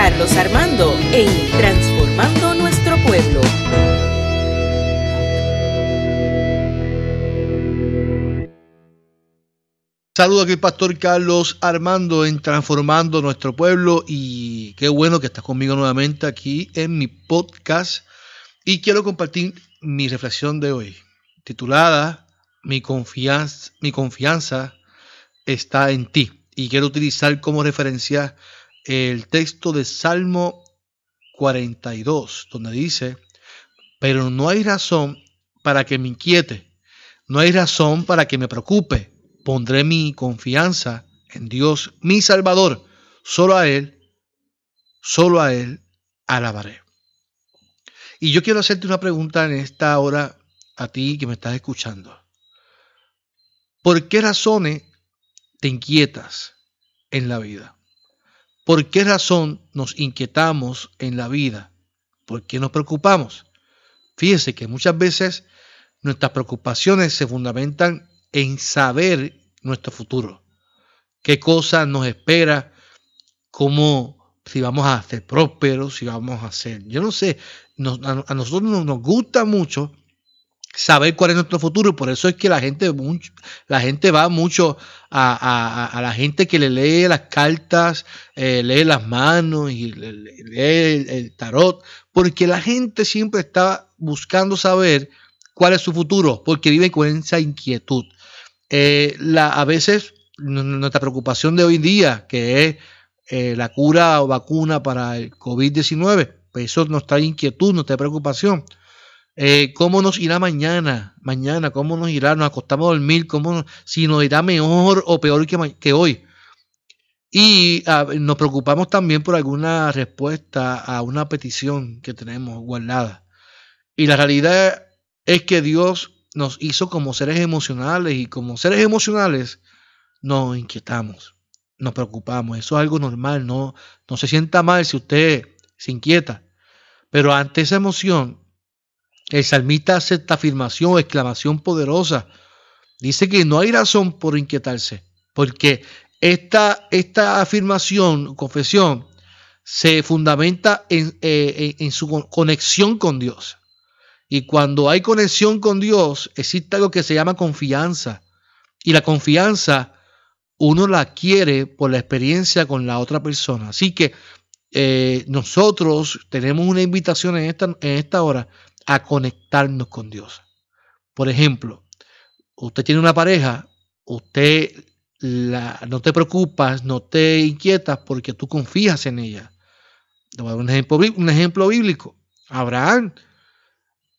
Carlos Armando en Transformando Nuestro Pueblo. Saludo aquí Pastor Carlos Armando en Transformando Nuestro Pueblo y qué bueno que estás conmigo nuevamente aquí en mi podcast y quiero compartir mi reflexión de hoy titulada mi confianza está en ti y quiero utilizar como referencia el texto de Salmo 42 donde dice pero no hay razón para que me inquiete no hay razón para que me preocupe Pondré mi confianza en Dios, mi Salvador. Solo a Él, solo a Él alabaré. Y yo quiero hacerte una pregunta en esta hora a ti que me estás escuchando. ¿Por qué razones te inquietas en la vida? ¿Por qué razón nos inquietamos en la vida? ¿Por qué nos preocupamos? Fíjese que muchas veces nuestras preocupaciones se fundamentan en saber nuestro futuro. ¿Qué cosa nos espera? ¿Cómo, si vamos a ser prósperos, si vamos a ser, yo no sé, a, nosotros nos, gusta mucho saber cuál es nuestro futuro. Por eso es que la gente, la gente va mucho a, la gente que le lee las cartas, eh, lee las manos y lee el, tarot, porque la gente siempre está buscando saber cuál es su futuro, porque vive con esa inquietud. Eh, la, a veces nuestra preocupación de hoy en día, que es eh, la cura o vacuna para el COVID-19, pues eso nos trae inquietud, nos trae preocupación. Eh, ¿Cómo nos irá mañana? Mañana, ¿cómo nos irá? Nos acostamos a dormir, ¿cómo, si nos irá mejor o peor que, hoy? Y nos preocupamos también por alguna respuesta a una petición que tenemos guardada. Y la realidad es que Dios nos hizo como seres emocionales y como seres emocionales nos inquietamos, nos preocupamos. Eso es algo normal, no, no se sienta mal si usted se inquieta. Pero ante esa emoción, el salmista hace esta afirmación, exclamación poderosa. Dice que no hay razón por inquietarse, porque esta, esta afirmación, confesión, se fundamenta en, eh, en su conexión con Dios. Y cuando hay conexión con Dios, existe algo que se llama confianza. Y la confianza uno la adquiere por la experiencia con la otra persona. Así que eh, nosotros tenemos una invitación en esta, en esta hora a conectarnos con Dios. Por ejemplo, usted tiene una pareja, usted no te preocupas, no te inquietas porque tú confías en ella. un ejemplo, un ejemplo bíblico. Abraham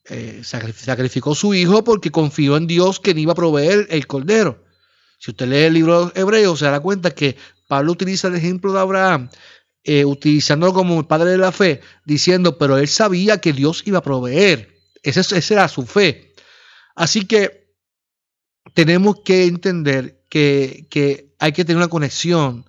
eh, sacrificó su hijo porque confió en Dios que iba a proveer el cordero. Si usted lee el libro hebreo, se dará cuenta que Pablo utiliza el ejemplo de Abraham, eh, utilizándolo como el padre de la fe, diciendo, pero él sabía que Dios iba a proveer. Esa, esa era su fe. Así que tenemos que entender que, que, hay que tener una conexión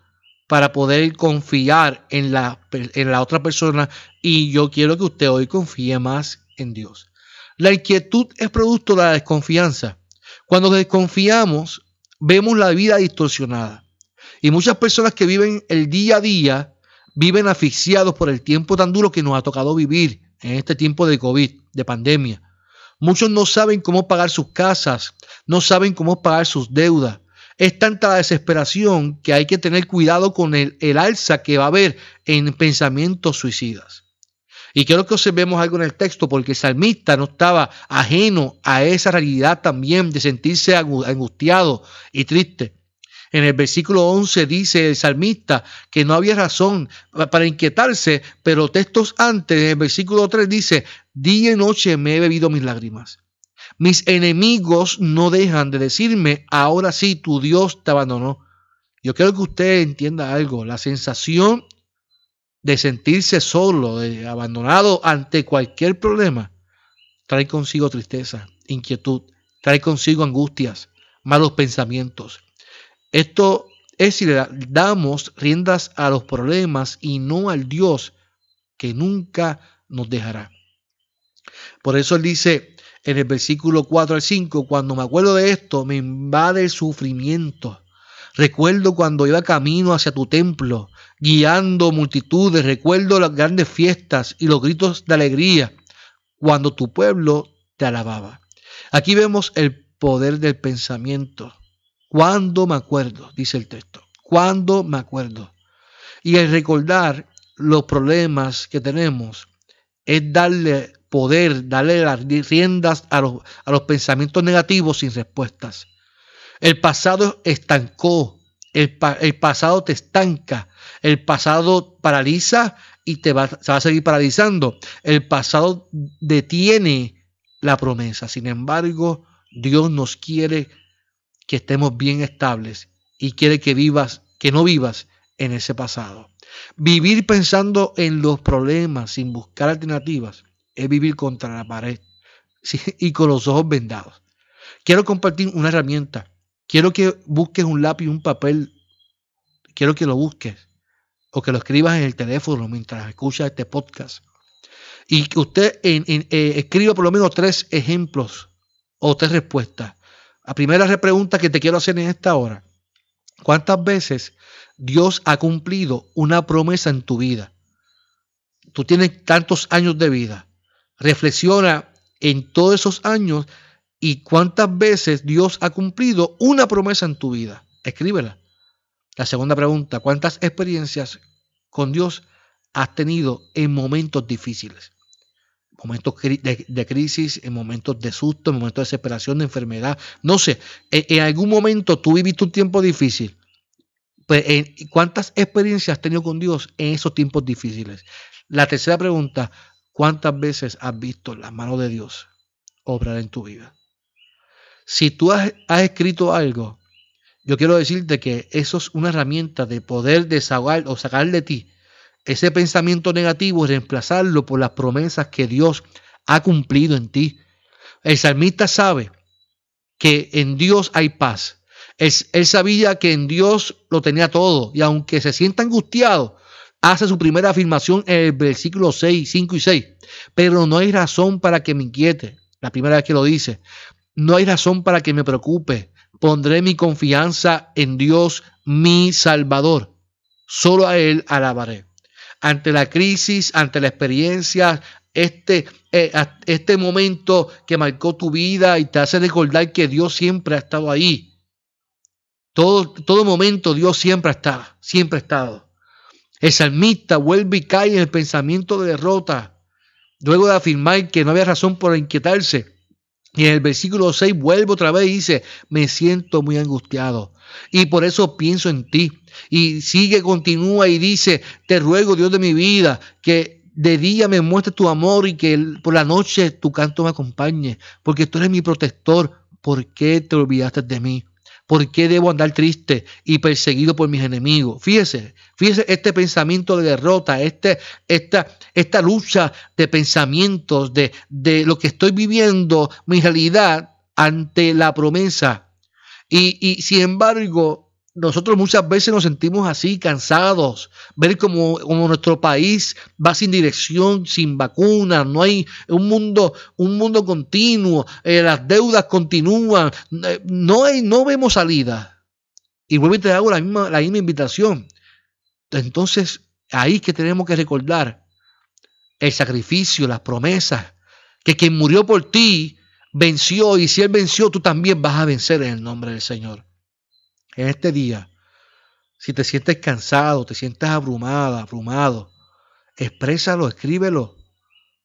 para poder confiar en la, en la otra persona y yo quiero que usted hoy confíe más en Dios. La inquietud es producto de la desconfianza. Cuando desconfiamos, vemos la vida distorsionada. Y muchas personas que viven el día a día viven asfixiados por el tiempo tan duro que nos ha tocado vivir en este tiempo de COVID, de pandemia. Muchos no saben cómo pagar sus casas, no saben cómo pagar sus deudas. Es tanta la desesperación que hay que tener cuidado con el, alza que va a haber en pensamientos suicidas. Y quiero que observemos algo en el texto, porque el salmista no estaba ajeno a esa realidad también de sentirse angustiado y triste. En el versículo 11 dice el salmista que no había razón para inquietarse, pero textos antes, en el versículo 3 dice, día y noche me he bebido mis lágrimas. Mis enemigos no dejan de decirme, ahora sí, tu Dios te abandonó. Yo quiero que usted entienda algo, la sensación de sentirse solo, de abandonado ante cualquier problema, trae consigo tristeza, inquietud, trae consigo angustias, malos pensamientos. Esto es si le damos riendas a los problemas y no al Dios que nunca nos dejará. Por eso él dice en el versículo 4 al 5, cuando me acuerdo de esto, me invade el sufrimiento Recuerdo cuando iba camino hacia tu templo, guiando multitudes. Recuerdo las grandes fiestas y los gritos de alegría cuando tu pueblo te alababa. Aquí vemos el poder del pensamiento. Cuando me acuerdo, dice el texto. Cuando me acuerdo. Y el recordar los problemas que tenemos es darle poder, darle las riendas a los, a los pensamientos negativos sin respuestas. El pasado estancó, el, el, pasado te estanca, el pasado paraliza y te va, se va a seguir paralizando. El pasado detiene la promesa. Sin embargo, Dios nos quiere que estemos bien estables y quiere que vivas, que no vivas en ese pasado. Vivir pensando en los problemas sin buscar alternativas es vivir contra la pared y con los ojos vendados. Quiero compartir una herramienta. Quiero que busques un lápiz un papel. Quiero que lo busques o que lo escribas en el teléfono mientras escuchas este podcast. Y que usted eh, escriba por lo menos tres ejemplos o tres respuestas. La primera pregunta que te quiero hacer en esta hora. ¿Cuántas veces Dios ha cumplido una promesa en tu vida? Tú tienes tantos años de vida. Reflexiona en todos esos años y cuántas veces Dios ha cumplido una promesa en tu vida. Escríbela. La segunda pregunta, ¿cuántas experiencias con Dios has tenido en momentos difíciles? Momentos de, crisis, en momentos de susto, en momentos de desesperación, de enfermedad. No sé, en, algún momento tú viviste un tiempo difícil. Pues, ¿Cuántas experiencias has tenido con Dios en esos tiempos difíciles? La tercera pregunta, ¿Cuántas veces has visto la mano de Dios obrar en tu vida? Si tú has, escrito algo, yo quiero decirte que eso es una herramienta de poder desahogar o sacar de ti ese pensamiento negativo y reemplazarlo por las promesas que Dios ha cumplido en ti. El salmista sabe que en Dios hay paz. Él, él, sabía que en Dios lo tenía todo y aunque se sienta angustiado, hace su primera afirmación en el versículo 6, 5 y 6. Pero no hay razón para que me inquiete. La primera vez que lo dice. No hay razón para que me preocupe. Pondré mi confianza en Dios, mi Salvador. Solo a Él alabaré. Ante la crisis, ante la experiencia, este, eh, este momento que marcó tu vida y te hace recordar que Dios siempre ha estado ahí. Todo, todo momento Dios siempre está, siempre ha estado. El salmista vuelve y cae en el pensamiento de derrota, luego de afirmar que no había razón por inquietarse. Y en el versículo 6 vuelve otra vez y dice, me siento muy angustiado y por eso pienso en ti. Y sigue, continúa y dice, te ruego Dios de mi vida, que de día me muestres tu amor y que por la noche tu canto me acompañe, porque tú eres mi protector. ¿Por qué te olvidaste de mí? ¿Por qué debo andar triste y perseguido por mis enemigos? Fíjese, fíjese este pensamiento de derrota, este, esta, esta lucha de pensamientos, de, de lo que estoy viviendo, mi realidad ante la promesa. Y, y sin embargo, nosotros muchas veces nos sentimos así, cansados, ver como, nuestro país va sin dirección, sin vacunas, no hay un mundo, un mundo continuo, eh, las deudas continúan, eh, no, hay, no vemos salida. Y vuelvo y te hago la misma, la misma invitación. Entonces, ahí que tenemos que recordar el sacrificio, las promesas, que quien murió por ti venció, y si Él venció, tú también vas a vencer en el nombre del Señor en este día, si te sientes cansado, te sientes abrumada, abrumado, exprésalo, escríbelo.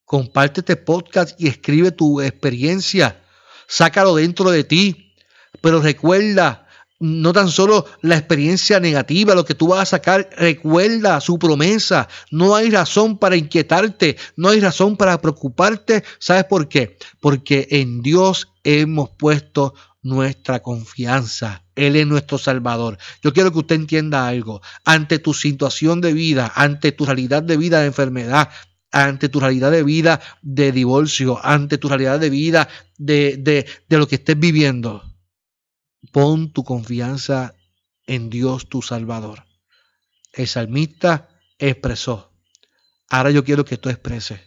Comparte este podcast y escribe tu experiencia. Sácalo dentro de ti. Pero recuerda, no tan solo la experiencia negativa, lo que tú vas a sacar, recuerda su promesa. No hay razón para inquietarte, no hay razón para preocuparte. ¿Sabes por qué? Porque en Dios hemos puesto nuestra confianza. Él es nuestro Salvador. Yo quiero que usted entienda algo. Ante tu situación de vida, ante tu realidad de vida de enfermedad, ante tu realidad de vida de divorcio, ante tu realidad de vida de, de, de lo que estés viviendo, pon tu confianza en Dios tu Salvador. El salmista expresó. Ahora yo quiero que tú expreses.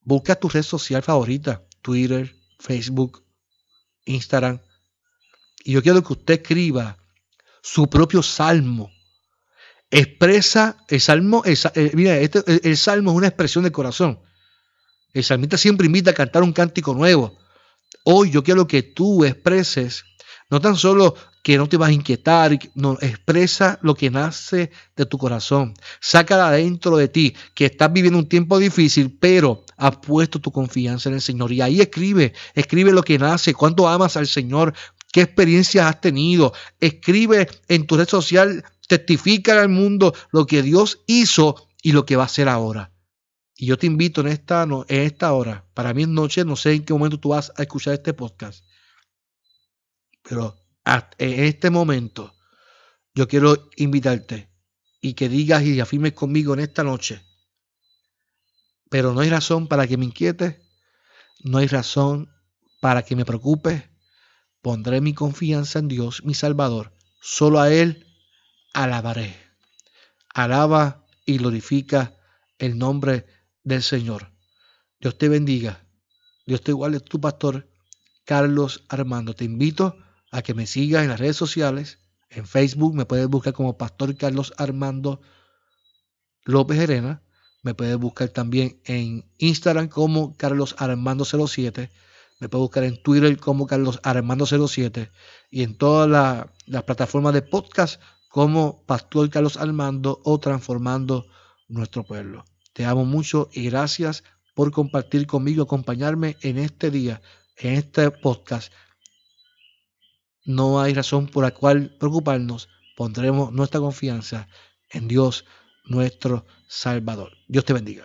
Busca tu red social favorita, Twitter, Facebook, Instagram, y yo quiero que usted escriba su propio salmo. Expresa el salmo, eh, mira, este, el salmo es una expresión del corazón. El salmista siempre invita a cantar un cántico nuevo. Hoy yo quiero que tú expreses, no tan solo que no te vas a inquietar, no, expresa lo que nace de tu corazón. Sácala adentro de ti, que estás viviendo un tiempo difícil, pero has puesto tu confianza en el Señor. Y ahí escribe, escribe lo que nace, cuánto amas al Señor, qué experiencias has tenido. Escribe en tu red social, testifica al mundo lo que Dios hizo y lo que va a hacer ahora. Y yo te invito en esta, en esta hora, para mí es noche, no sé en qué momento tú vas a escuchar este podcast, pero en este momento yo quiero invitarte y que digas y afirmes conmigo en esta noche, pero no hay razón para que me inquiete, no hay razón para que me preocupe, pondré mi confianza en Dios, mi Salvador, solo a Él alabaré. Alaba y glorifica el nombre de del Señor. Dios te bendiga. Dios te iguale tu pastor Carlos Armando. Te invito a que me sigas en las redes sociales. En Facebook me puedes buscar como Pastor Carlos Armando López Herena. Me puedes buscar también en Instagram como Carlos Armando 07. Me puedes buscar en Twitter como Carlos Armando 07. Y en todas las plataformas de podcast como Pastor Carlos Armando o Transformando Nuestro Pueblo. Te amo mucho y gracias por compartir conmigo, acompañarme en este día, en este podcast. No hay razón por la cual preocuparnos. Pondremos nuestra confianza en Dios, nuestro Salvador. Dios te bendiga.